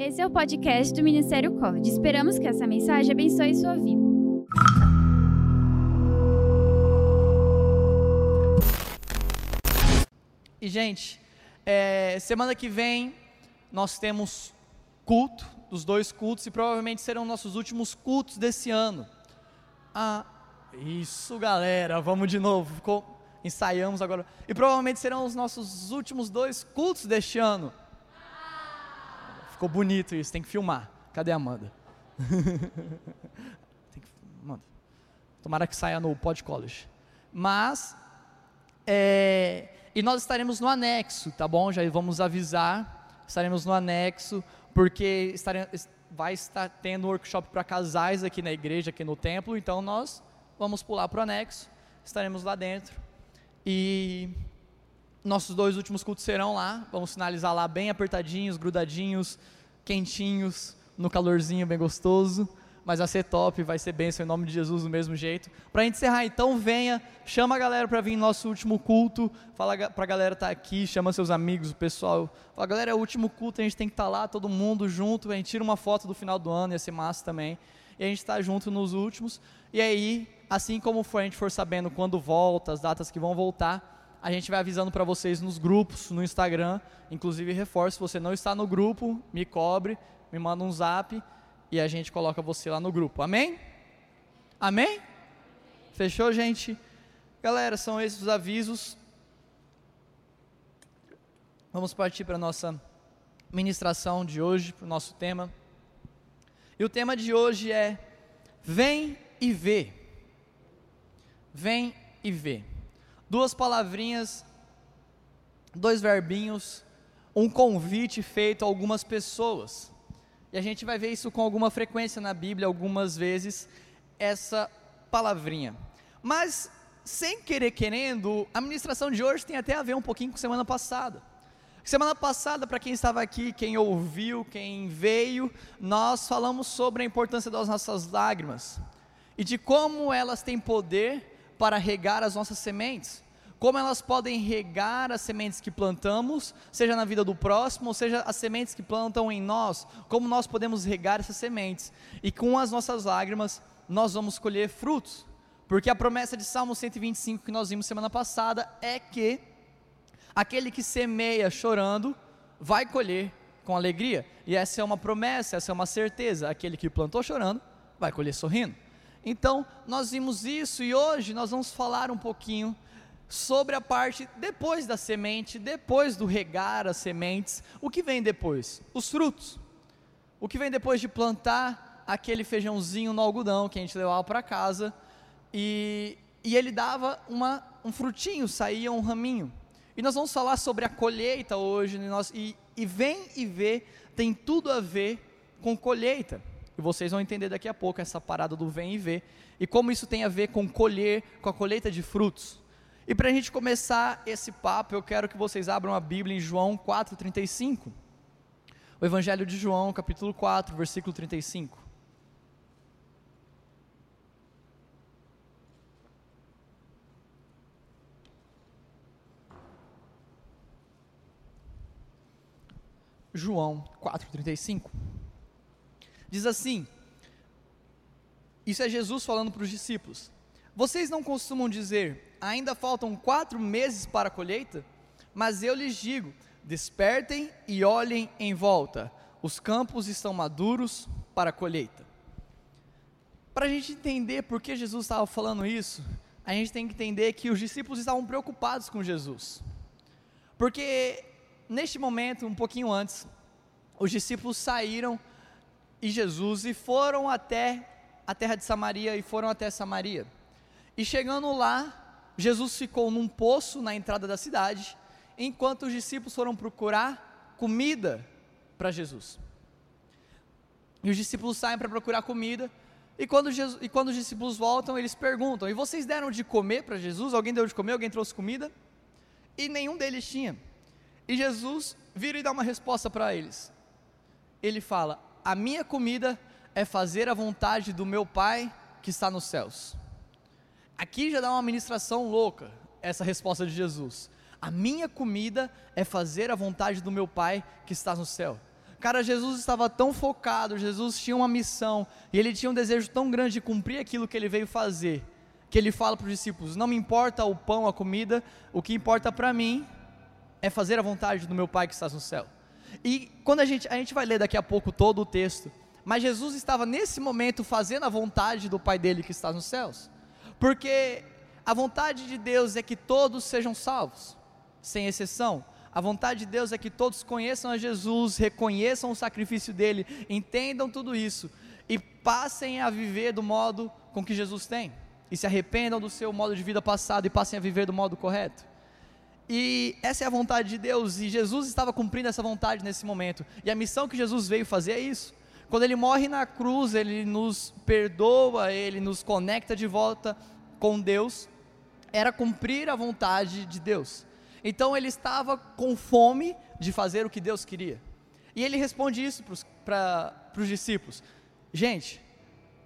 Esse é o podcast do Ministério College. Esperamos que essa mensagem abençoe sua vida. E, gente, é, semana que vem nós temos culto, dos dois cultos, e provavelmente serão nossos últimos cultos desse ano. Ah, isso, galera, vamos de novo. Ficou, ensaiamos agora. E provavelmente serão os nossos últimos dois cultos deste ano. Ficou bonito isso, tem que filmar. Cadê a Amanda? tem que, Amanda. Tomara que saia no Pod College. Mas, é, e nós estaremos no anexo, tá bom? Já vamos avisar. Estaremos no anexo, porque estaremos, vai estar tendo workshop para casais aqui na igreja, aqui no templo. Então nós vamos pular para o anexo. Estaremos lá dentro. E nossos dois últimos cultos serão lá. Vamos finalizar lá bem apertadinhos, grudadinhos, quentinhos, no calorzinho bem gostoso mas vai ser top, vai ser bênção em nome de Jesus do mesmo jeito. Para encerrar, então, venha, chama a galera para vir no nosso último culto, fala para a galera estar tá aqui, chama seus amigos, o pessoal. Fala, galera, é o último culto, a gente tem que estar tá lá, todo mundo junto, a gente tira uma foto do final do ano, ia ser massa também. E a gente está junto nos últimos. E aí, assim como for, a gente for sabendo quando volta, as datas que vão voltar, a gente vai avisando para vocês nos grupos, no Instagram. Inclusive, reforço, se você não está no grupo, me cobre, me manda um zap e a gente coloca você lá no grupo. Amém? Amém? Fechou, gente? Galera, são esses os avisos. Vamos partir para a nossa ministração de hoje, para o nosso tema. E o tema de hoje é Vem e vê. Vem e vê. Duas palavrinhas, dois verbinhos, um convite feito a algumas pessoas. E a gente vai ver isso com alguma frequência na Bíblia, algumas vezes, essa palavrinha. Mas, sem querer querendo, a ministração de hoje tem até a ver um pouquinho com semana passada. Semana passada, para quem estava aqui, quem ouviu, quem veio, nós falamos sobre a importância das nossas lágrimas e de como elas têm poder para regar as nossas sementes? Como elas podem regar as sementes que plantamos, seja na vida do próximo, ou seja as sementes que plantam em nós, como nós podemos regar essas sementes, e com as nossas lágrimas nós vamos colher frutos, porque a promessa de Salmo 125 que nós vimos semana passada é que aquele que semeia chorando vai colher com alegria, e essa é uma promessa, essa é uma certeza, aquele que plantou chorando vai colher sorrindo. Então, nós vimos isso e hoje nós vamos falar um pouquinho sobre a parte depois da semente, depois do regar as sementes, o que vem depois? Os frutos. O que vem depois de plantar aquele feijãozinho no algodão que a gente levava para casa e, e ele dava uma, um frutinho, saía um raminho. E nós vamos falar sobre a colheita hoje, nós, e, e vem e vê, tem tudo a ver com colheita. E vocês vão entender daqui a pouco essa parada do vem e vê, e como isso tem a ver com colher, com a colheita de frutos. E para a gente começar esse papo, eu quero que vocês abram a Bíblia em João 4,35. O Evangelho de João, capítulo 4, versículo 35. João 4,35. Diz assim: Isso é Jesus falando para os discípulos. Vocês não costumam dizer, ainda faltam quatro meses para a colheita, mas eu lhes digo: despertem e olhem em volta, os campos estão maduros para a colheita. Para a gente entender por que Jesus estava falando isso, a gente tem que entender que os discípulos estavam preocupados com Jesus, porque neste momento, um pouquinho antes, os discípulos saíram e Jesus e foram até a terra de Samaria e foram até Samaria. E chegando lá, Jesus ficou num poço na entrada da cidade, enquanto os discípulos foram procurar comida para Jesus. E os discípulos saem para procurar comida, e quando, Jesus, e quando os discípulos voltam, eles perguntam: E vocês deram de comer para Jesus? Alguém deu de comer? Alguém trouxe comida? E nenhum deles tinha. E Jesus vira e dá uma resposta para eles. Ele fala: A minha comida é fazer a vontade do meu Pai que está nos céus. Aqui já dá uma ministração louca, essa resposta de Jesus. A minha comida é fazer a vontade do meu Pai que está no céu. Cara, Jesus estava tão focado, Jesus tinha uma missão, e ele tinha um desejo tão grande de cumprir aquilo que ele veio fazer, que ele fala para os discípulos: Não me importa o pão, a comida, o que importa para mim é fazer a vontade do meu Pai que está no céu. E quando a gente, a gente vai ler daqui a pouco todo o texto, mas Jesus estava nesse momento fazendo a vontade do Pai dele que está nos céus, porque a vontade de Deus é que todos sejam salvos, sem exceção. A vontade de Deus é que todos conheçam a Jesus, reconheçam o sacrifício dele, entendam tudo isso e passem a viver do modo com que Jesus tem, e se arrependam do seu modo de vida passado e passem a viver do modo correto. E essa é a vontade de Deus, e Jesus estava cumprindo essa vontade nesse momento. E a missão que Jesus veio fazer é isso. Quando ele morre na cruz, ele nos perdoa, ele nos conecta de volta com Deus. Era cumprir a vontade de Deus. Então ele estava com fome de fazer o que Deus queria. E ele responde isso para os discípulos: Gente,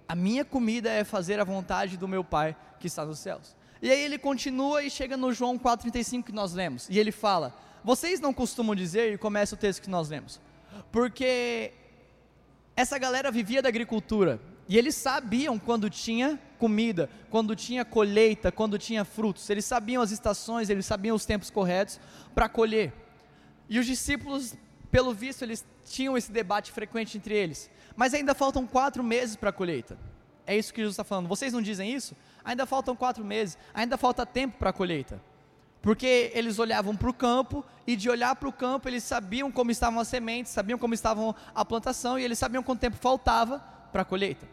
a minha comida é fazer a vontade do meu Pai que está nos céus. E aí ele continua e chega no João 4,35 que nós lemos. E ele fala: Vocês não costumam dizer, e começa o texto que nós lemos, porque essa galera vivia da agricultura. E eles sabiam quando tinha comida, quando tinha colheita, quando tinha frutos. Eles sabiam as estações, eles sabiam os tempos corretos para colher. E os discípulos, pelo visto, eles tinham esse debate frequente entre eles. Mas ainda faltam quatro meses para a colheita. É isso que Jesus está falando. Vocês não dizem isso? Ainda faltam quatro meses, ainda falta tempo para a colheita. Porque eles olhavam para o campo e de olhar para o campo eles sabiam como estavam as sementes, sabiam como estavam a plantação e eles sabiam quanto tempo faltava para a colheita.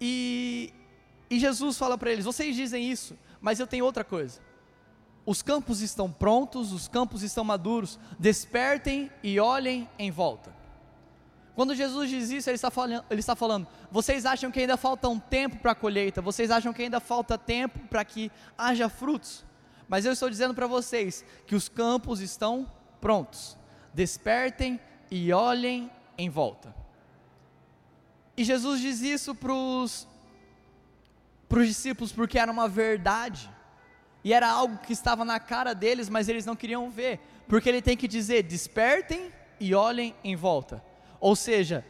E, e Jesus fala para eles: vocês dizem isso, mas eu tenho outra coisa. Os campos estão prontos, os campos estão maduros, despertem e olhem em volta. Quando Jesus diz isso, ele está, falando, ele está falando: vocês acham que ainda falta um tempo para a colheita, vocês acham que ainda falta tempo para que haja frutos, mas eu estou dizendo para vocês que os campos estão prontos. Despertem e olhem em volta. E Jesus diz isso para os discípulos porque era uma verdade, e era algo que estava na cara deles, mas eles não queriam ver, porque ele tem que dizer: despertem e olhem em volta. Ou seja,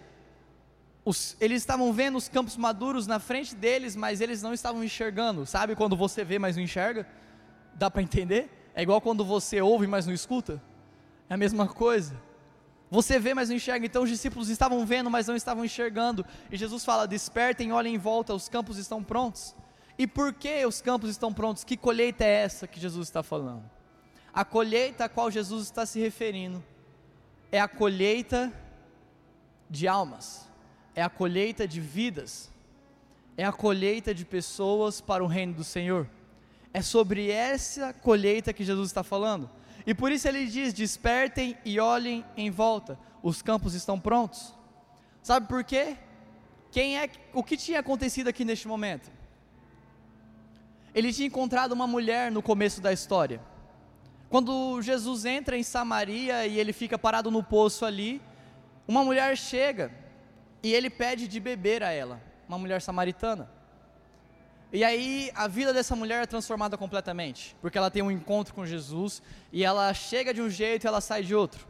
os, eles estavam vendo os campos maduros na frente deles, mas eles não estavam enxergando. Sabe quando você vê, mas não enxerga? Dá para entender? É igual quando você ouve, mas não escuta? É a mesma coisa. Você vê, mas não enxerga. Então os discípulos estavam vendo, mas não estavam enxergando. E Jesus fala: Despertem, olhem em volta, os campos estão prontos. E por que os campos estão prontos? Que colheita é essa que Jesus está falando? A colheita a qual Jesus está se referindo é a colheita de almas, é a colheita de vidas, é a colheita de pessoas para o reino do Senhor. É sobre essa colheita que Jesus está falando. E por isso ele diz: despertem e olhem em volta, os campos estão prontos. Sabe por quê? Quem é o que tinha acontecido aqui neste momento? Ele tinha encontrado uma mulher no começo da história. Quando Jesus entra em Samaria e ele fica parado no poço ali, uma mulher chega e ele pede de beber a ela, uma mulher samaritana. E aí a vida dessa mulher é transformada completamente, porque ela tem um encontro com Jesus e ela chega de um jeito e ela sai de outro.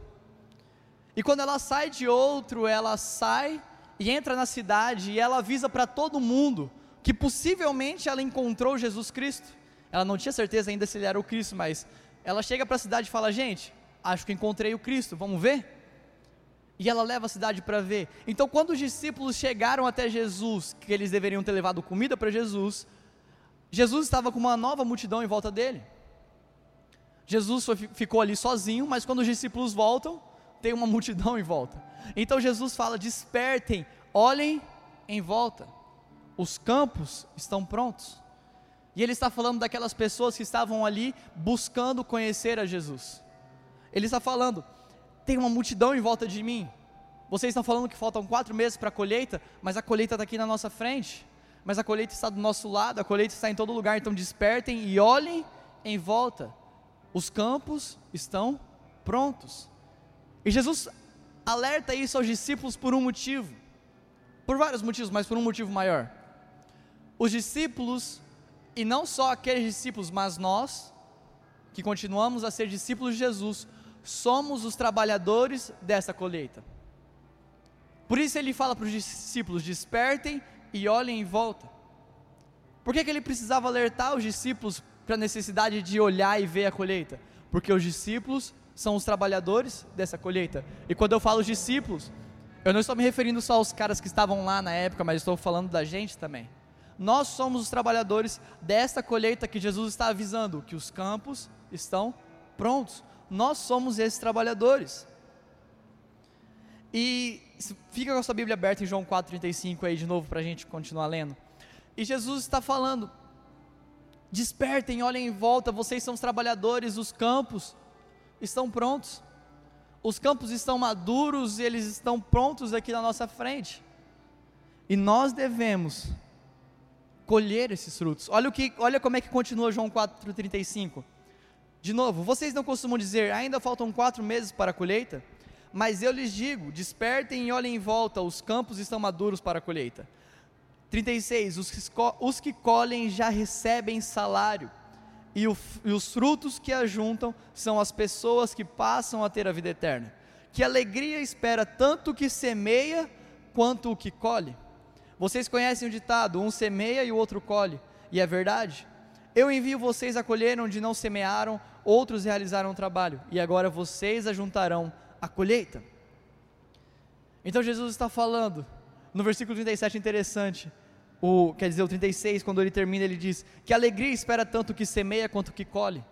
E quando ela sai de outro, ela sai e entra na cidade e ela avisa para todo mundo que possivelmente ela encontrou Jesus Cristo. Ela não tinha certeza ainda se ele era o Cristo, mas ela chega para a cidade e fala: Gente, acho que encontrei o Cristo, vamos ver? E ela leva a cidade para ver. Então, quando os discípulos chegaram até Jesus, que eles deveriam ter levado comida para Jesus, Jesus estava com uma nova multidão em volta dele. Jesus foi, ficou ali sozinho, mas quando os discípulos voltam, tem uma multidão em volta. Então Jesus fala: despertem, olhem em volta, os campos estão prontos. E ele está falando daquelas pessoas que estavam ali buscando conhecer a Jesus. Ele está falando: tem uma multidão em volta de mim. Vocês estão falando que faltam quatro meses para a colheita, mas a colheita está aqui na nossa frente. Mas a colheita está do nosso lado, a colheita está em todo lugar. Então despertem e olhem em volta. Os campos estão prontos. E Jesus alerta isso aos discípulos por um motivo. Por vários motivos, mas por um motivo maior. Os discípulos, e não só aqueles discípulos, mas nós, que continuamos a ser discípulos de Jesus, somos os trabalhadores dessa colheita. Por isso ele fala para os discípulos: despertem e olhem em volta. Por que, que ele precisava alertar os discípulos para a necessidade de olhar e ver a colheita? Porque os discípulos são os trabalhadores dessa colheita. E quando eu falo os discípulos, eu não estou me referindo só aos caras que estavam lá na época, mas estou falando da gente também. Nós somos os trabalhadores desta colheita que Jesus está avisando, que os campos estão prontos. Nós somos esses trabalhadores. E fica com a sua Bíblia aberta em João 4,35 aí de novo para a gente continuar lendo. E Jesus está falando: despertem, olhem em volta, vocês são os trabalhadores, os campos estão prontos. Os campos estão maduros eles estão prontos aqui na nossa frente. E nós devemos colher esses frutos. Olha o que, olha como é que continua João 4:35. De novo, vocês não costumam dizer, ainda faltam quatro meses para a colheita? Mas eu lhes digo: despertem e olhem em volta, os campos estão maduros para a colheita. 36. Os que, os que colhem já recebem salário, e, o, e os frutos que ajuntam são as pessoas que passam a ter a vida eterna. Que alegria espera tanto o que semeia quanto o que colhe. Vocês conhecem o ditado: um semeia e o outro colhe, e é verdade. Eu envio vocês a colher onde não semearam, outros realizaram o trabalho, e agora vocês ajuntarão a colheita. Então Jesus está falando, no versículo 37, interessante o, quer dizer, o 36, quando ele termina, ele diz que alegria espera tanto que semeia quanto que colhe.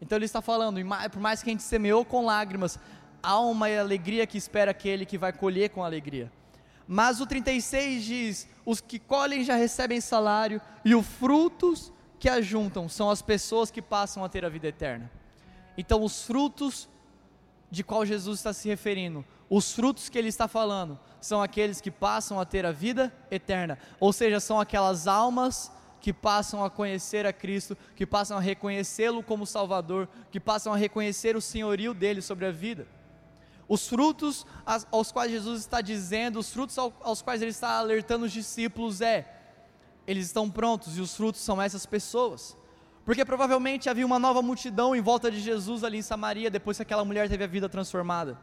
Então ele está falando, por mais que a gente semeou com lágrimas, há uma alegria que espera aquele que vai colher com alegria. Mas o 36 diz: os que colhem já recebem salário, e os frutos que ajuntam são as pessoas que passam a ter a vida eterna. Então, os frutos de qual Jesus está se referindo, os frutos que ele está falando, são aqueles que passam a ter a vida eterna, ou seja, são aquelas almas que passam a conhecer a Cristo, que passam a reconhecê-lo como Salvador, que passam a reconhecer o senhorio dele sobre a vida. Os frutos aos quais Jesus está dizendo, os frutos aos quais ele está alertando os discípulos é: eles estão prontos e os frutos são essas pessoas. Porque provavelmente havia uma nova multidão em volta de Jesus ali em Samaria, depois que aquela mulher teve a vida transformada.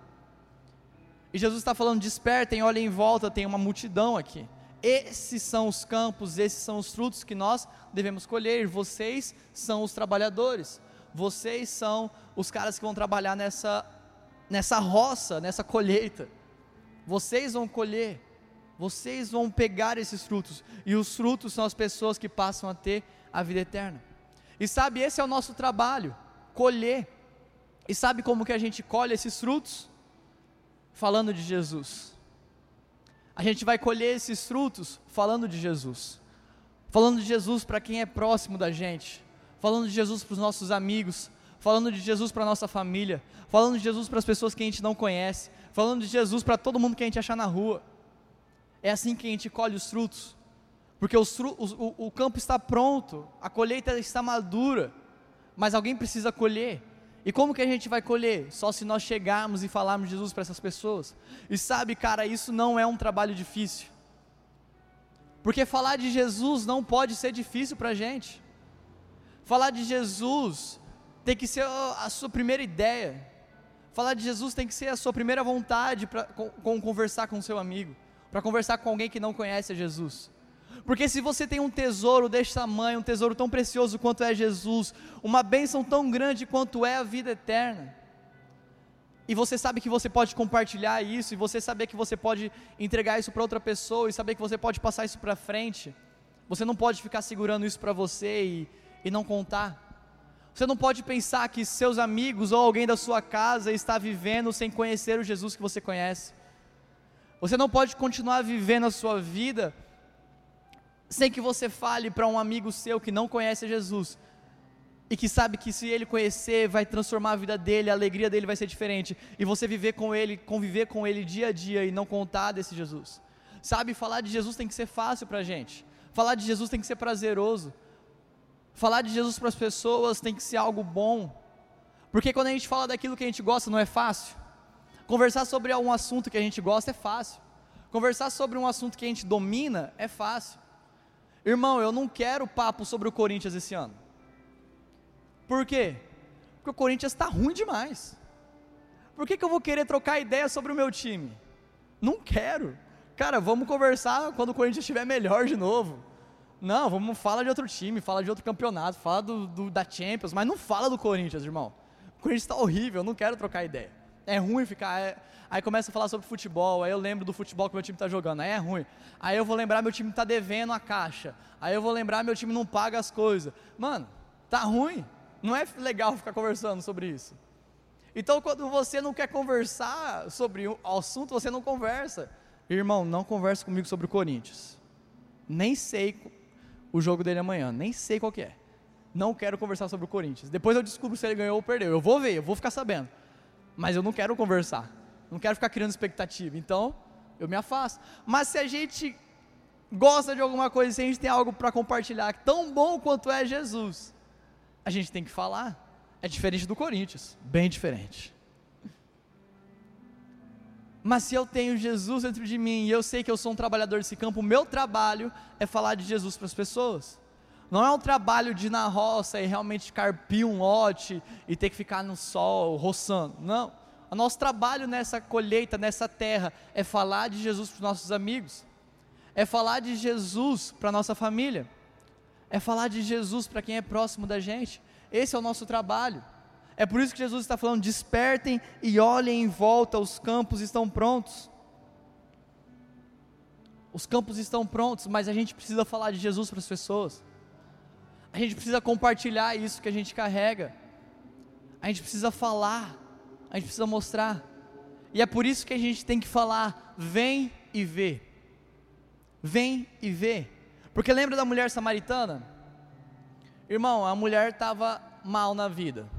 E Jesus está falando: despertem, olhem em volta, tem uma multidão aqui. Esses são os campos, esses são os frutos que nós devemos colher. Vocês são os trabalhadores, vocês são os caras que vão trabalhar nessa, nessa roça, nessa colheita. Vocês vão colher, vocês vão pegar esses frutos, e os frutos são as pessoas que passam a ter a vida eterna. E sabe, esse é o nosso trabalho, colher. E sabe como que a gente colhe esses frutos? falando de Jesus. A gente vai colher esses frutos falando de Jesus. Falando de Jesus para quem é próximo da gente. Falando de Jesus para os nossos amigos. Falando de Jesus para a nossa família. Falando de Jesus para as pessoas que a gente não conhece. Falando de Jesus para todo mundo que a gente achar na rua. É assim que a gente colhe os frutos. Porque os, o, o campo está pronto, a colheita está madura, mas alguém precisa colher. E como que a gente vai colher? Só se nós chegarmos e falarmos de Jesus para essas pessoas. E sabe, cara, isso não é um trabalho difícil. Porque falar de Jesus não pode ser difícil para a gente. Falar de Jesus tem que ser a sua primeira ideia. Falar de Jesus tem que ser a sua primeira vontade para conversar com seu amigo, para conversar com alguém que não conhece a Jesus. Porque se você tem um tesouro deste tamanho, um tesouro tão precioso quanto é Jesus, uma bênção tão grande quanto é a vida eterna, e você sabe que você pode compartilhar isso, e você saber que você pode entregar isso para outra pessoa, e saber que você pode passar isso para frente, você não pode ficar segurando isso para você e, e não contar. Você não pode pensar que seus amigos ou alguém da sua casa está vivendo sem conhecer o Jesus que você conhece. Você não pode continuar vivendo a sua vida sem que você fale para um amigo seu que não conhece Jesus e que sabe que se ele conhecer vai transformar a vida dele, a alegria dele vai ser diferente e você viver com ele, conviver com ele dia a dia e não contar desse Jesus. Sabe, falar de Jesus tem que ser fácil para a gente. Falar de Jesus tem que ser prazeroso. Falar de Jesus para as pessoas tem que ser algo bom. Porque quando a gente fala daquilo que a gente gosta, não é fácil. Conversar sobre algum assunto que a gente gosta é fácil. Conversar sobre um assunto que a gente domina é fácil. Irmão, eu não quero papo sobre o Corinthians esse ano. Por quê? Porque o Corinthians está ruim demais. Por que, que eu vou querer trocar ideia sobre o meu time? Não quero. Cara, vamos conversar quando o Corinthians estiver melhor de novo. Não, vamos falar de outro time, fala de outro campeonato, fala do, do, da Champions, mas não fala do Corinthians, irmão. O Corinthians está horrível, eu não quero trocar ideia. É ruim ficar. É, aí começa a falar sobre futebol, aí eu lembro do futebol que meu time está jogando, aí é ruim. Aí eu vou lembrar meu time está devendo a caixa. Aí eu vou lembrar meu time não paga as coisas. Mano, tá ruim. Não é legal ficar conversando sobre isso. Então, quando você não quer conversar sobre o assunto, você não conversa. Irmão, não converse comigo sobre o Corinthians. Nem sei o jogo dele amanhã, nem sei qual que é. Não quero conversar sobre o Corinthians. Depois eu descubro se ele ganhou ou perdeu. Eu vou ver, eu vou ficar sabendo. Mas eu não quero conversar. Não quero ficar criando expectativa. Então, eu me afasto. Mas se a gente gosta de alguma coisa, se a gente tem algo para compartilhar tão bom quanto é Jesus, a gente tem que falar. É diferente do Corinthians, bem diferente. Mas se eu tenho Jesus dentro de mim e eu sei que eu sou um trabalhador desse campo, o meu trabalho é falar de Jesus para as pessoas. Não é um trabalho de ir na roça e realmente carpir um lote e ter que ficar no sol roçando. Não. O nosso trabalho nessa colheita, nessa terra, é falar de Jesus para os nossos amigos, é falar de Jesus para a nossa família, é falar de Jesus para quem é próximo da gente. Esse é o nosso trabalho. É por isso que Jesus está falando: despertem e olhem em volta, os campos estão prontos. Os campos estão prontos, mas a gente precisa falar de Jesus para as pessoas. A gente precisa compartilhar isso que a gente carrega. A gente precisa falar. A gente precisa mostrar. E é por isso que a gente tem que falar: vem e vê. Vem e vê. Porque lembra da mulher samaritana? Irmão, a mulher estava mal na vida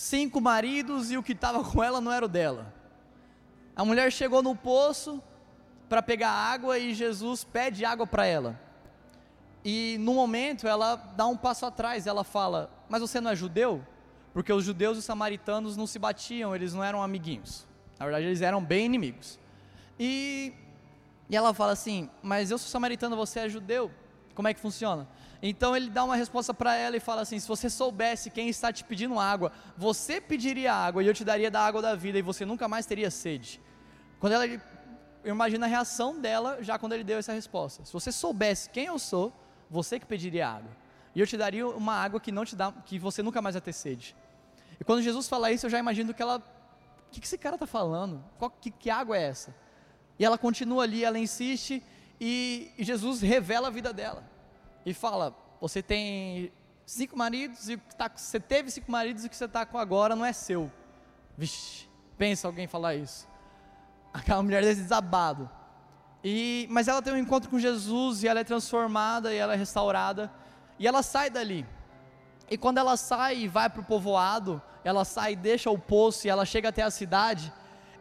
cinco maridos e o que estava com ela não era o dela. A mulher chegou no poço para pegar água e Jesus pede água para ela. E no momento ela dá um passo atrás, ela fala: Mas você não é judeu? Porque os judeus e os samaritanos não se batiam, eles não eram amiguinhos. Na verdade, eles eram bem inimigos. E, e ela fala assim: Mas eu sou samaritano, você é judeu? Como é que funciona? Então ele dá uma resposta para ela e fala assim: se você soubesse quem está te pedindo água, você pediria água e eu te daria da água da vida e você nunca mais teria sede. Quando ela, eu imagino a reação dela já quando ele deu essa resposta. Se você soubesse quem eu sou, você que pediria água e eu te daria uma água que não te dá, que você nunca mais vai ter sede. E quando Jesus fala isso, eu já imagino que ela, o que, que esse cara está falando? Qual, que, que água é essa? E ela continua ali, ela insiste e, e Jesus revela a vida dela e fala: Você tem cinco maridos e tá, você teve cinco maridos e o que você está com agora não é seu. Vixe, pensa alguém falar isso. Aquela mulher desse desabado. E, mas ela tem um encontro com Jesus e ela é transformada e ela é restaurada. E ela sai dali. E quando ela sai e vai para o povoado, ela sai, deixa o poço e ela chega até a cidade,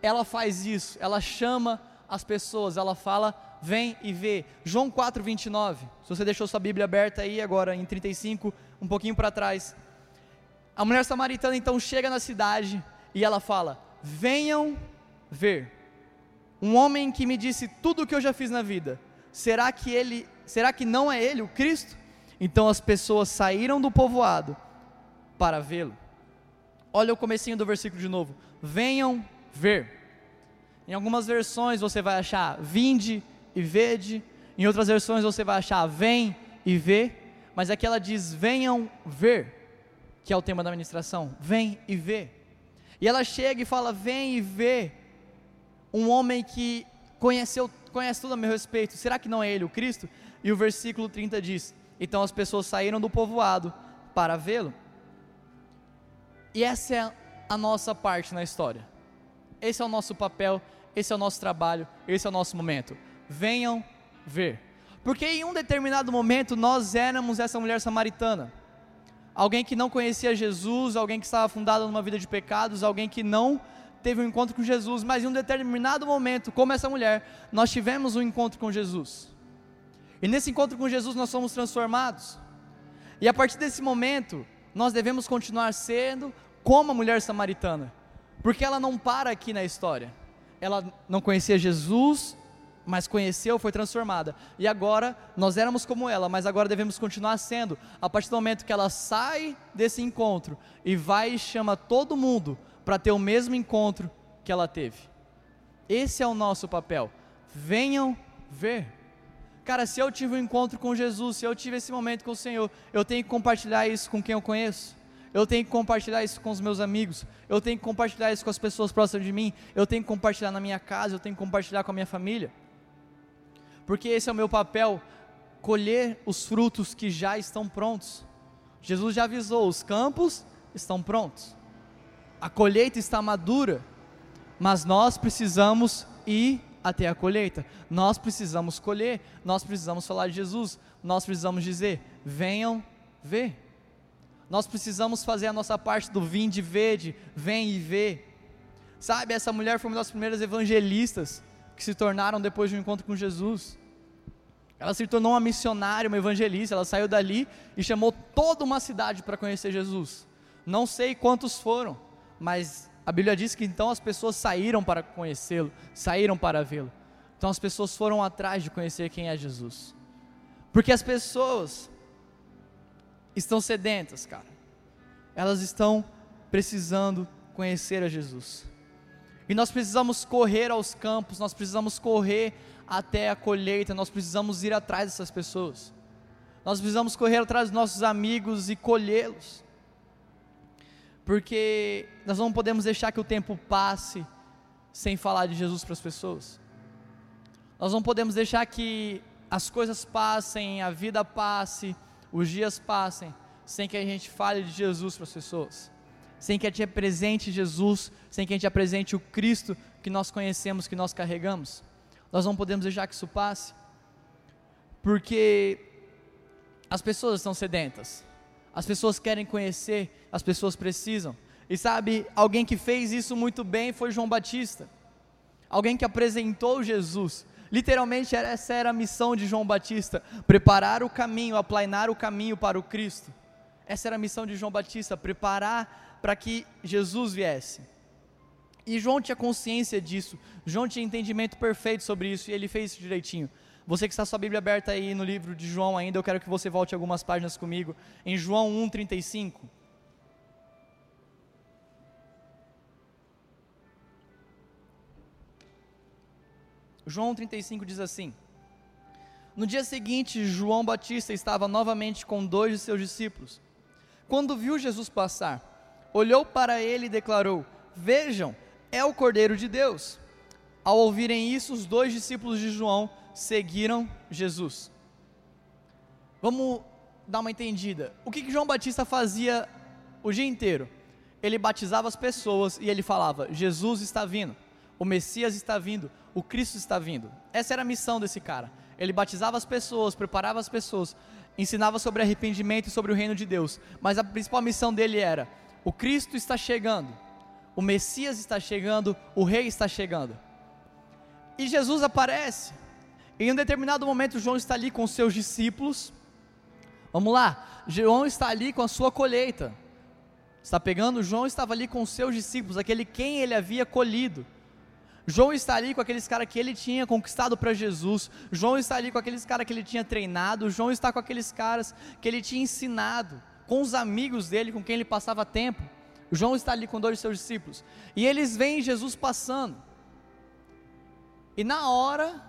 ela faz isso, ela chama as pessoas, ela fala vem e vê. João 4, 29. Se você deixou sua Bíblia aberta aí agora em 35, um pouquinho para trás. A mulher samaritana então chega na cidade e ela fala: Venham ver. Um homem que me disse tudo o que eu já fiz na vida. Será que ele, será que não é ele o Cristo? Então as pessoas saíram do povoado para vê-lo. Olha o comecinho do versículo de novo. Venham ver. Em algumas versões você vai achar vinde e vede. Em outras versões você vai achar vem e vê, mas aqui ela diz venham ver, que é o tema da ministração. Vem e vê. E ela chega e fala: vem e vê um homem que conheceu, conhece tudo a meu respeito. Será que não é ele o Cristo? E o versículo 30 diz: Então as pessoas saíram do povoado para vê-lo. E essa é a nossa parte na história. Esse é o nosso papel, esse é o nosso trabalho, esse é o nosso momento venham ver. Porque em um determinado momento nós éramos essa mulher samaritana. Alguém que não conhecia Jesus, alguém que estava fundado numa vida de pecados, alguém que não teve um encontro com Jesus, mas em um determinado momento, como essa mulher, nós tivemos um encontro com Jesus. E nesse encontro com Jesus nós somos transformados. E a partir desse momento, nós devemos continuar sendo como a mulher samaritana, porque ela não para aqui na história. Ela não conhecia Jesus, mas conheceu, foi transformada. E agora nós éramos como ela, mas agora devemos continuar sendo. A partir do momento que ela sai desse encontro e vai e chama todo mundo para ter o mesmo encontro que ela teve. Esse é o nosso papel. Venham ver. Cara, se eu tive um encontro com Jesus, se eu tive esse momento com o Senhor, eu tenho que compartilhar isso com quem eu conheço. Eu tenho que compartilhar isso com os meus amigos. Eu tenho que compartilhar isso com as pessoas próximas de mim. Eu tenho que compartilhar na minha casa. Eu tenho que compartilhar com a minha família. Porque esse é o meu papel colher os frutos que já estão prontos. Jesus já avisou: os campos estão prontos, a colheita está madura, mas nós precisamos ir até a colheita, nós precisamos colher, nós precisamos falar de Jesus, nós precisamos dizer: venham ver. Nós precisamos fazer a nossa parte do vim de verde, vem e vê. Sabe, essa mulher foi uma das primeiras evangelistas que se tornaram depois de um encontro com Jesus. Ela se tornou uma missionária, uma evangelista. Ela saiu dali e chamou toda uma cidade para conhecer Jesus. Não sei quantos foram, mas a Bíblia diz que então as pessoas saíram para conhecê-lo, saíram para vê-lo. Então as pessoas foram atrás de conhecer quem é Jesus. Porque as pessoas estão sedentas, cara. Elas estão precisando conhecer a Jesus. E nós precisamos correr aos campos, nós precisamos correr até a colheita, nós precisamos ir atrás dessas pessoas. Nós precisamos correr atrás dos nossos amigos e colhê-los. Porque nós não podemos deixar que o tempo passe sem falar de Jesus para as pessoas. Nós não podemos deixar que as coisas passem, a vida passe, os dias passem, sem que a gente fale de Jesus para as pessoas. Sem que a gente apresente Jesus, sem que a gente apresente o Cristo que nós conhecemos, que nós carregamos. Nós não podemos deixar que isso passe, porque as pessoas estão sedentas, as pessoas querem conhecer, as pessoas precisam. E sabe, alguém que fez isso muito bem foi João Batista, alguém que apresentou Jesus. Literalmente, essa era a missão de João Batista: preparar o caminho, aplainar o caminho para o Cristo. Essa era a missão de João Batista: preparar para que Jesus viesse. E João tinha consciência disso, João tinha entendimento perfeito sobre isso e ele fez isso direitinho. Você que está sua Bíblia aberta aí no livro de João ainda, eu quero que você volte algumas páginas comigo, em João 1,35. João 1,35 diz assim: No dia seguinte, João Batista estava novamente com dois de seus discípulos. Quando viu Jesus passar, olhou para ele e declarou: Vejam, é o Cordeiro de Deus. Ao ouvirem isso, os dois discípulos de João seguiram Jesus. Vamos dar uma entendida. O que, que João Batista fazia o dia inteiro? Ele batizava as pessoas e ele falava: Jesus está vindo, o Messias está vindo, o Cristo está vindo. Essa era a missão desse cara. Ele batizava as pessoas, preparava as pessoas, ensinava sobre arrependimento e sobre o reino de Deus. Mas a principal missão dele era: o Cristo está chegando o Messias está chegando, o Rei está chegando. E Jesus aparece. Em um determinado momento, João está ali com seus discípulos. Vamos lá, João está ali com a sua colheita. Está pegando? João estava ali com seus discípulos, aquele quem ele havia colhido. João está ali com aqueles caras que ele tinha conquistado para Jesus. João está ali com aqueles caras que ele tinha treinado. João está com aqueles caras que ele tinha ensinado, com os amigos dele, com quem ele passava tempo. João está ali com dois de seus discípulos. E eles veem Jesus passando. E na hora,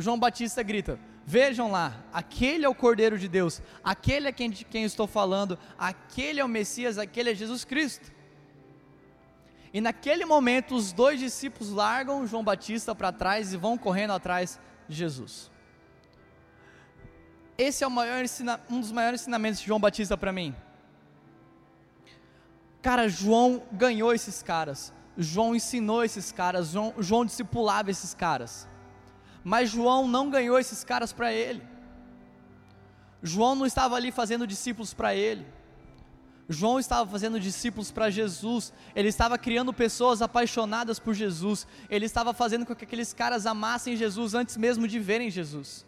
João Batista grita: Vejam lá, aquele é o Cordeiro de Deus, aquele é quem, de quem estou falando, aquele é o Messias, aquele é Jesus Cristo. E naquele momento, os dois discípulos largam João Batista para trás e vão correndo atrás de Jesus. Esse é maior, um dos maiores ensinamentos de João Batista para mim. Cara, João ganhou esses caras. João ensinou esses caras. João, João discipulava esses caras. Mas João não ganhou esses caras para ele. João não estava ali fazendo discípulos para ele. João estava fazendo discípulos para Jesus, ele estava criando pessoas apaixonadas por Jesus, ele estava fazendo com que aqueles caras amassem Jesus antes mesmo de verem Jesus.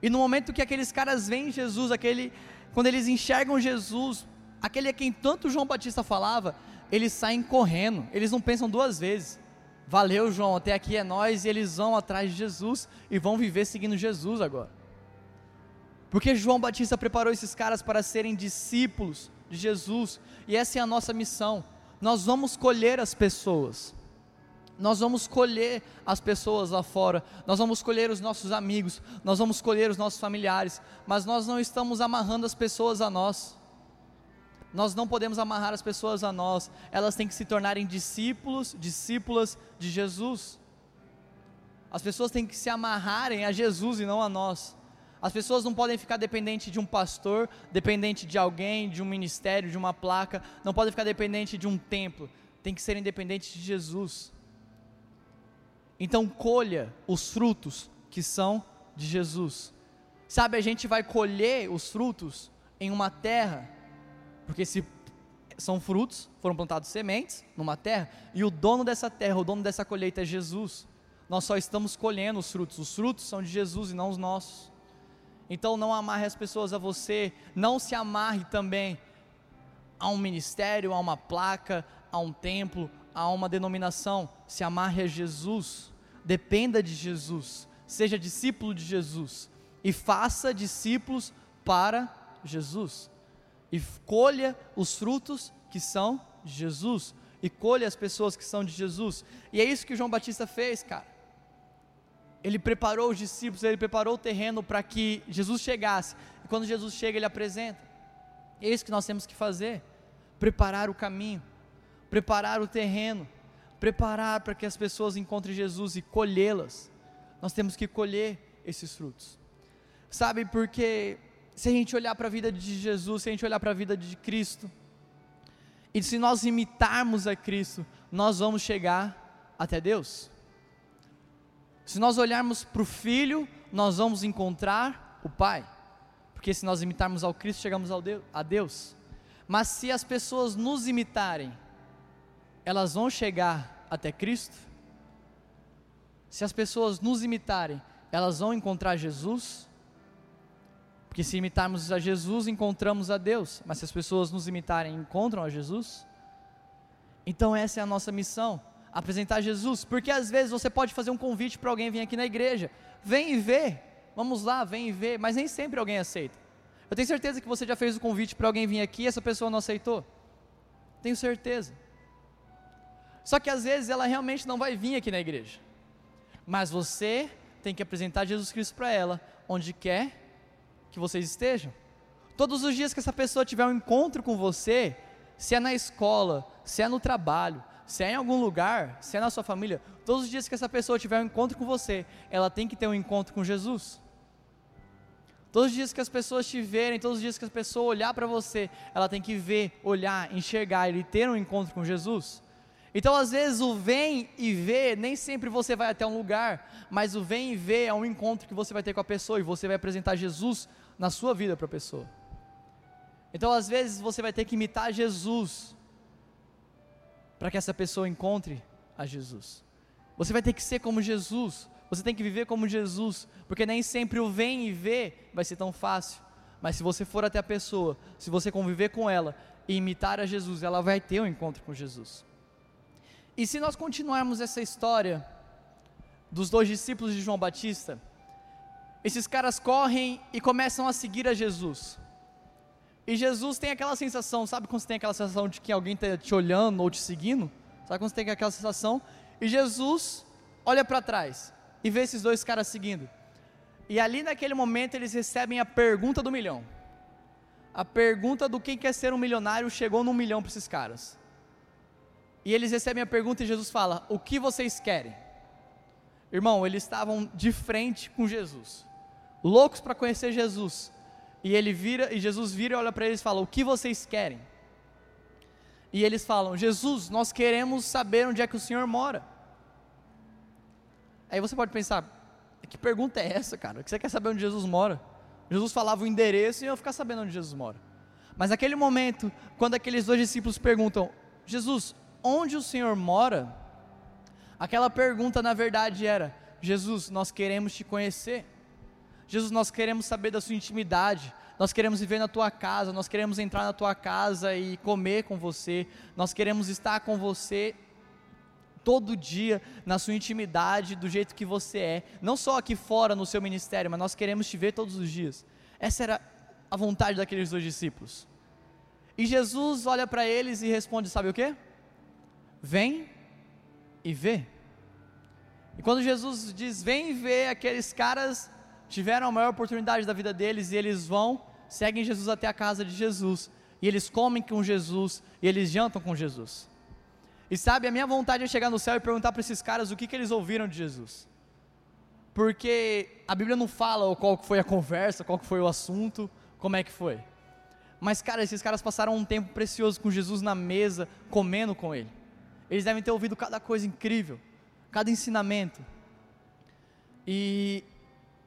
E no momento que aqueles caras veem Jesus, aquele, quando eles enxergam Jesus, aquele a quem tanto João Batista falava, eles saem correndo, eles não pensam duas vezes. Valeu, João, até aqui é nós, e eles vão atrás de Jesus e vão viver seguindo Jesus agora. Porque João Batista preparou esses caras para serem discípulos de Jesus, e essa é a nossa missão. nós vamos colher as pessoas. Nós vamos colher as pessoas lá fora, nós vamos colher os nossos amigos, nós vamos colher os nossos familiares, mas nós não estamos amarrando as pessoas a nós. Nós não podemos amarrar as pessoas a nós, elas têm que se tornarem discípulos, discípulas de Jesus. As pessoas têm que se amarrarem a Jesus e não a nós. As pessoas não podem ficar dependentes de um pastor, dependente de alguém, de um ministério, de uma placa, não podem ficar dependentes de um templo, tem que ser independentes de Jesus. Então colha os frutos que são de Jesus. Sabe, a gente vai colher os frutos em uma terra, porque se são frutos, foram plantados sementes numa terra, e o dono dessa terra, o dono dessa colheita é Jesus. Nós só estamos colhendo os frutos, os frutos são de Jesus e não os nossos. Então não amarre as pessoas a você, não se amarre também a um ministério, a uma placa, a um templo, a uma denominação. Se amarre a Jesus, dependa de Jesus, seja discípulo de Jesus e faça discípulos para Jesus. E colha os frutos que são de Jesus e colha as pessoas que são de Jesus. E é isso que João Batista fez, cara ele preparou os discípulos, ele preparou o terreno para que Jesus chegasse. E quando Jesus chega, ele apresenta. É isso que nós temos que fazer: preparar o caminho, preparar o terreno, preparar para que as pessoas encontrem Jesus e colhê-las. Nós temos que colher esses frutos. Sabe, porque se a gente olhar para a vida de Jesus, se a gente olhar para a vida de Cristo, e se nós imitarmos a Cristo, nós vamos chegar até Deus. Se nós olharmos para o Filho, nós vamos encontrar o Pai. Porque se nós imitarmos ao Cristo, chegamos ao Deus, a Deus. Mas se as pessoas nos imitarem, elas vão chegar até Cristo? Se as pessoas nos imitarem, elas vão encontrar Jesus? Porque se imitarmos a Jesus, encontramos a Deus. Mas se as pessoas nos imitarem, encontram a Jesus? Então essa é a nossa missão apresentar Jesus, porque às vezes você pode fazer um convite para alguém vir aqui na igreja, vem e vê, vamos lá, vem e vê, mas nem sempre alguém aceita. Eu tenho certeza que você já fez o convite para alguém vir aqui e essa pessoa não aceitou. Tenho certeza. Só que às vezes ela realmente não vai vir aqui na igreja. Mas você tem que apresentar Jesus Cristo para ela, onde quer que vocês estejam. Todos os dias que essa pessoa tiver um encontro com você, se é na escola, se é no trabalho, se é em algum lugar, se é na sua família, todos os dias que essa pessoa tiver um encontro com você, ela tem que ter um encontro com Jesus. Todos os dias que as pessoas te verem, todos os dias que a pessoa olhar para você, ela tem que ver, olhar, enxergar e ter um encontro com Jesus. Então, às vezes, o vem e vê, nem sempre você vai até um lugar, mas o vem e vê é um encontro que você vai ter com a pessoa e você vai apresentar Jesus na sua vida para a pessoa. Então, às vezes, você vai ter que imitar Jesus para que essa pessoa encontre a Jesus. Você vai ter que ser como Jesus, você tem que viver como Jesus, porque nem sempre o vem e vê vai ser tão fácil. Mas se você for até a pessoa, se você conviver com ela e imitar a Jesus, ela vai ter um encontro com Jesus. E se nós continuarmos essa história dos dois discípulos de João Batista, esses caras correm e começam a seguir a Jesus. E Jesus tem aquela sensação, sabe quando você tem aquela sensação de que alguém está te olhando ou te seguindo? Sabe quando você tem aquela sensação? E Jesus olha para trás e vê esses dois caras seguindo. E ali naquele momento eles recebem a pergunta do milhão. A pergunta do quem quer ser um milionário chegou num milhão para esses caras. E eles recebem a pergunta e Jesus fala: O que vocês querem? Irmão, eles estavam de frente com Jesus, loucos para conhecer Jesus. E ele vira, e Jesus vira e olha para eles e fala: "O que vocês querem?" E eles falam: "Jesus, nós queremos saber onde é que o Senhor mora." Aí você pode pensar: "Que pergunta é essa, cara? Que você quer saber onde Jesus mora?" Jesus falava o endereço e eu ficar sabendo onde Jesus mora. Mas naquele momento, quando aqueles dois discípulos perguntam: "Jesus, onde o Senhor mora?" Aquela pergunta na verdade era: "Jesus, nós queremos te conhecer." Jesus, nós queremos saber da sua intimidade, nós queremos viver na tua casa, nós queremos entrar na tua casa e comer com você, nós queremos estar com você todo dia na sua intimidade, do jeito que você é, não só aqui fora no seu ministério, mas nós queremos te ver todos os dias. Essa era a vontade daqueles dois discípulos. E Jesus olha para eles e responde: Sabe o que? vem e vê. E quando Jesus diz, vem e vê, aqueles caras tiveram a maior oportunidade da vida deles e eles vão, seguem Jesus até a casa de Jesus. E eles comem com Jesus e eles jantam com Jesus. E sabe, a minha vontade é chegar no céu e perguntar para esses caras o que, que eles ouviram de Jesus. Porque a Bíblia não fala qual foi a conversa, qual foi o assunto, como é que foi. Mas, cara, esses caras passaram um tempo precioso com Jesus na mesa, comendo com ele. Eles devem ter ouvido cada coisa incrível, cada ensinamento. E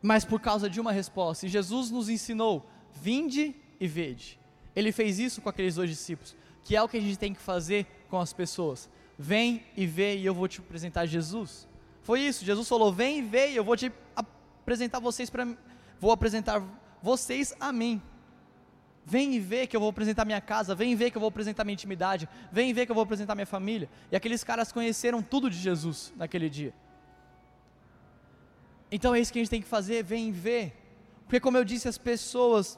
mas por causa de uma resposta. E Jesus nos ensinou: vinde e vede. Ele fez isso com aqueles dois discípulos, que é o que a gente tem que fazer com as pessoas. Vem e vê e eu vou te apresentar Jesus. Foi isso, Jesus falou: "Vem e vê e eu vou te apresentar vocês para vou apresentar vocês a mim". Vem e vê que eu vou apresentar minha casa, vem e vê que eu vou apresentar minha intimidade, vem e vê que eu vou apresentar minha família. E aqueles caras conheceram tudo de Jesus naquele dia. Então é isso que a gente tem que fazer, vem ver. Porque, como eu disse, as pessoas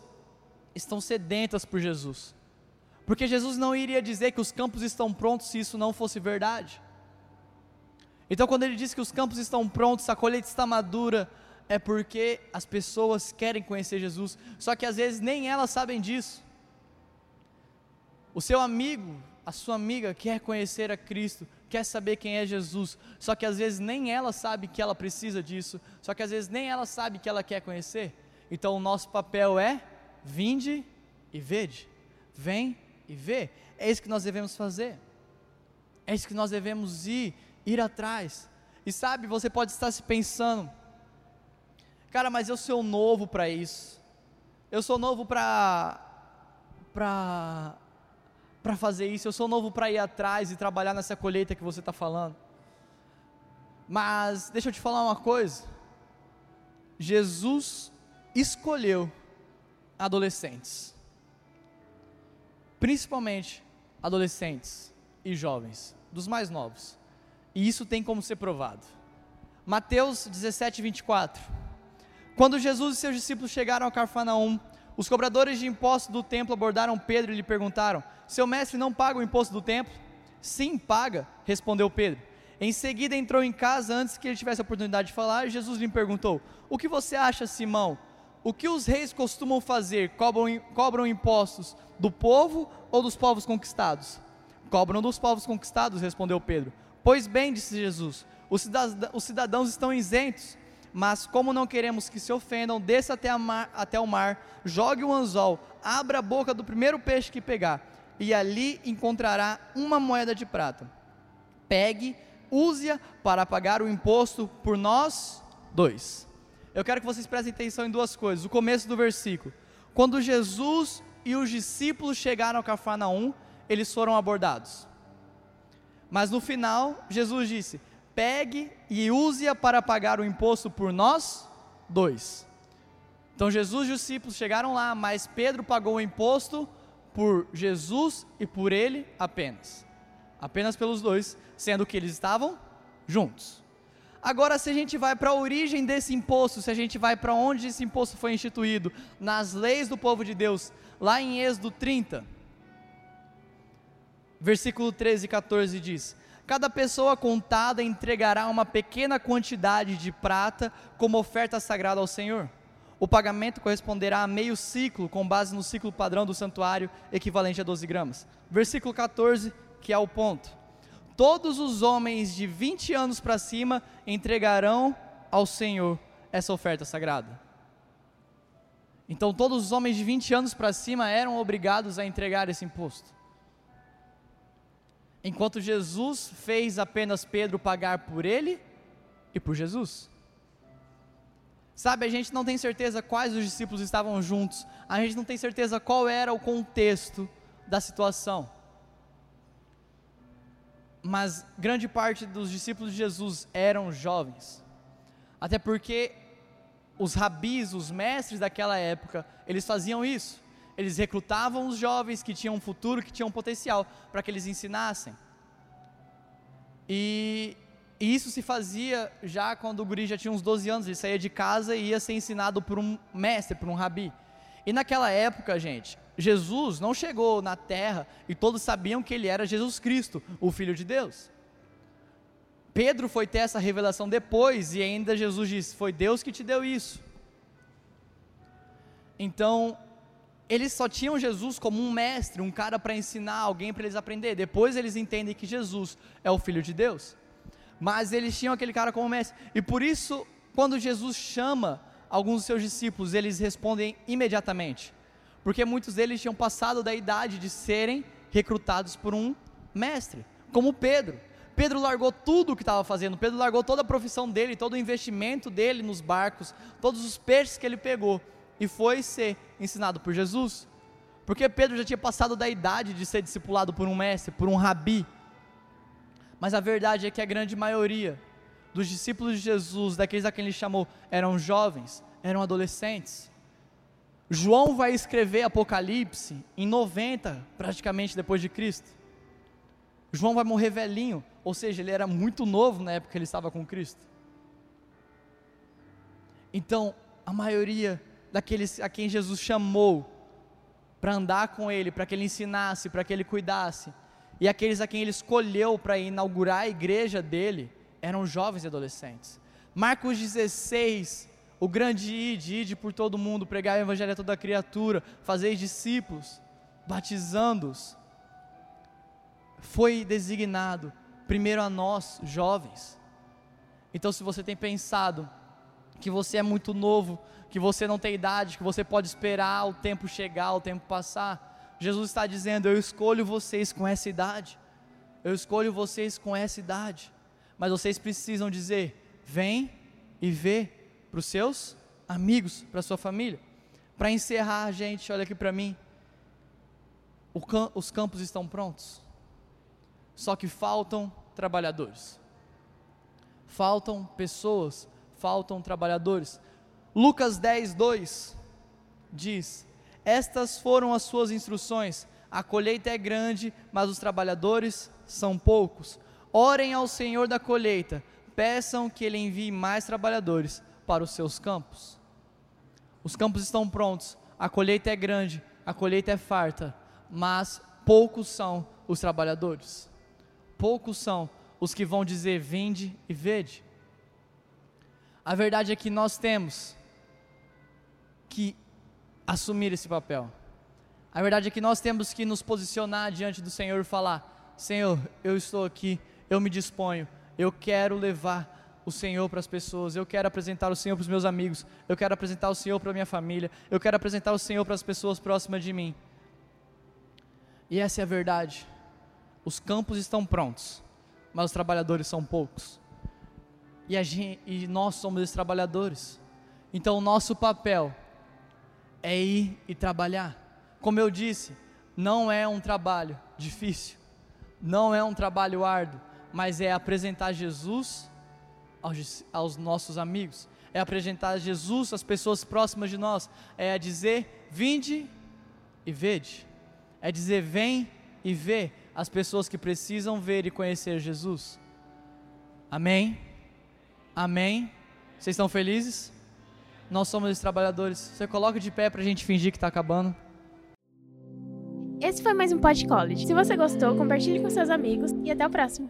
estão sedentas por Jesus. Porque Jesus não iria dizer que os campos estão prontos se isso não fosse verdade. Então, quando ele diz que os campos estão prontos, a colheita está madura, é porque as pessoas querem conhecer Jesus, só que às vezes nem elas sabem disso. O seu amigo, a sua amiga quer conhecer a Cristo, quer saber quem é Jesus, só que às vezes nem ela sabe que ela precisa disso, só que às vezes nem ela sabe que ela quer conhecer. Então o nosso papel é vinde e vede, vem e vê. É isso que nós devemos fazer. É isso que nós devemos ir, ir atrás. E sabe, você pode estar se pensando, cara, mas eu sou novo para isso. Eu sou novo para para para fazer isso, eu sou novo para ir atrás e trabalhar nessa colheita que você está falando. Mas deixa eu te falar uma coisa. Jesus escolheu adolescentes, principalmente adolescentes e jovens, dos mais novos, e isso tem como ser provado. Mateus 17, 24. Quando Jesus e seus discípulos chegaram a Carfanaum, os cobradores de impostos do templo abordaram Pedro e lhe perguntaram: Seu mestre não paga o imposto do templo? Sim, paga, respondeu Pedro. Em seguida entrou em casa antes que ele tivesse a oportunidade de falar, e Jesus lhe perguntou: O que você acha, Simão? O que os reis costumam fazer? Cobram, cobram impostos do povo ou dos povos conquistados? Cobram dos povos conquistados, respondeu Pedro. Pois bem, disse Jesus, os cidadãos estão isentos mas como não queremos que se ofendam, desça até, mar, até o mar, jogue o anzol, abra a boca do primeiro peixe que pegar, e ali encontrará uma moeda de prata. Pegue, use-a para pagar o imposto por nós dois. Eu quero que vocês prestem atenção em duas coisas. O começo do versículo. Quando Jesus e os discípulos chegaram a Cafarnaum, eles foram abordados. Mas no final, Jesus disse: pegue e use-a para pagar o imposto por nós dois. Então Jesus e os discípulos chegaram lá, mas Pedro pagou o imposto por Jesus e por ele apenas. Apenas pelos dois, sendo que eles estavam juntos. Agora, se a gente vai para a origem desse imposto, se a gente vai para onde esse imposto foi instituído, nas leis do povo de Deus, lá em Êxodo 30, versículo 13 e 14 diz: Cada pessoa contada entregará uma pequena quantidade de prata como oferta sagrada ao Senhor. O pagamento corresponderá a meio ciclo, com base no ciclo padrão do santuário, equivalente a 12 gramas. Versículo 14, que é o ponto. Todos os homens de 20 anos para cima entregarão ao Senhor essa oferta sagrada. Então, todos os homens de 20 anos para cima eram obrigados a entregar esse imposto. Enquanto Jesus fez apenas Pedro pagar por ele e por Jesus. Sabe, a gente não tem certeza quais os discípulos estavam juntos, a gente não tem certeza qual era o contexto da situação. Mas grande parte dos discípulos de Jesus eram jovens. Até porque os rabis, os mestres daquela época, eles faziam isso eles recrutavam os jovens que tinham um futuro, que tinham um potencial, para que eles ensinassem. E, e, isso se fazia já quando o guri já tinha uns 12 anos, ele saía de casa e ia ser ensinado por um mestre, por um rabi. E naquela época, gente, Jesus não chegou na terra e todos sabiam que ele era Jesus Cristo, o Filho de Deus. Pedro foi ter essa revelação depois e ainda Jesus disse: Foi Deus que te deu isso. Então, eles só tinham Jesus como um mestre, um cara para ensinar alguém para eles aprender. Depois eles entendem que Jesus é o Filho de Deus. Mas eles tinham aquele cara como mestre. E por isso, quando Jesus chama alguns dos seus discípulos, eles respondem imediatamente. Porque muitos deles tinham passado da idade de serem recrutados por um mestre, como Pedro. Pedro largou tudo o que estava fazendo, Pedro largou toda a profissão dele, todo o investimento dele nos barcos, todos os peixes que ele pegou e foi ser ensinado por Jesus. Porque Pedro já tinha passado da idade de ser discipulado por um mestre, por um rabi. Mas a verdade é que a grande maioria dos discípulos de Jesus, daqueles a quem ele chamou, eram jovens, eram adolescentes. João vai escrever Apocalipse em 90, praticamente depois de Cristo. João vai morrer velhinho, ou seja, ele era muito novo na época que ele estava com Cristo. Então, a maioria daqueles a quem Jesus chamou para andar com ele, para que ele ensinasse, para que ele cuidasse, e aqueles a quem ele escolheu para inaugurar a igreja dele, eram jovens e adolescentes. Marcos 16, o grande ide, ide por todo mundo, pregar o evangelho a toda criatura, fazer discípulos, batizando-os, foi designado primeiro a nós, jovens. Então, se você tem pensado que você é muito novo, que você não tem idade, que você pode esperar o tempo chegar, o tempo passar. Jesus está dizendo: Eu escolho vocês com essa idade. Eu escolho vocês com essa idade. Mas vocês precisam dizer: Vem e vê para os seus amigos, para sua família. Para encerrar, gente, olha aqui para mim. os campos estão prontos. Só que faltam trabalhadores. Faltam pessoas, faltam trabalhadores. Lucas 10, 2 diz: Estas foram as suas instruções. A colheita é grande, mas os trabalhadores são poucos. Orem ao Senhor da colheita, peçam que Ele envie mais trabalhadores para os seus campos. Os campos estão prontos, a colheita é grande, a colheita é farta, mas poucos são os trabalhadores. Poucos são os que vão dizer: Vinde e vede. A verdade é que nós temos que assumir esse papel. A verdade é que nós temos que nos posicionar diante do Senhor e falar: Senhor, eu estou aqui, eu me disponho, eu quero levar o Senhor para as pessoas, eu quero apresentar o Senhor para os meus amigos, eu quero apresentar o Senhor para a minha família, eu quero apresentar o Senhor para as pessoas próximas de mim. E essa é a verdade. Os campos estão prontos, mas os trabalhadores são poucos. E, gente, e nós somos esses trabalhadores. Então, o nosso papel é ir e trabalhar. Como eu disse, não é um trabalho difícil, não é um trabalho árduo, mas é apresentar Jesus aos, aos nossos amigos, é apresentar Jesus às pessoas próximas de nós, é dizer: vinde e vede, é dizer: vem e vê as pessoas que precisam ver e conhecer Jesus. Amém? Amém? Vocês estão felizes? Nós somos os trabalhadores. Você coloca de pé para a gente fingir que está acabando. Esse foi mais um Pod College. Se você gostou, compartilhe com seus amigos e até o próximo.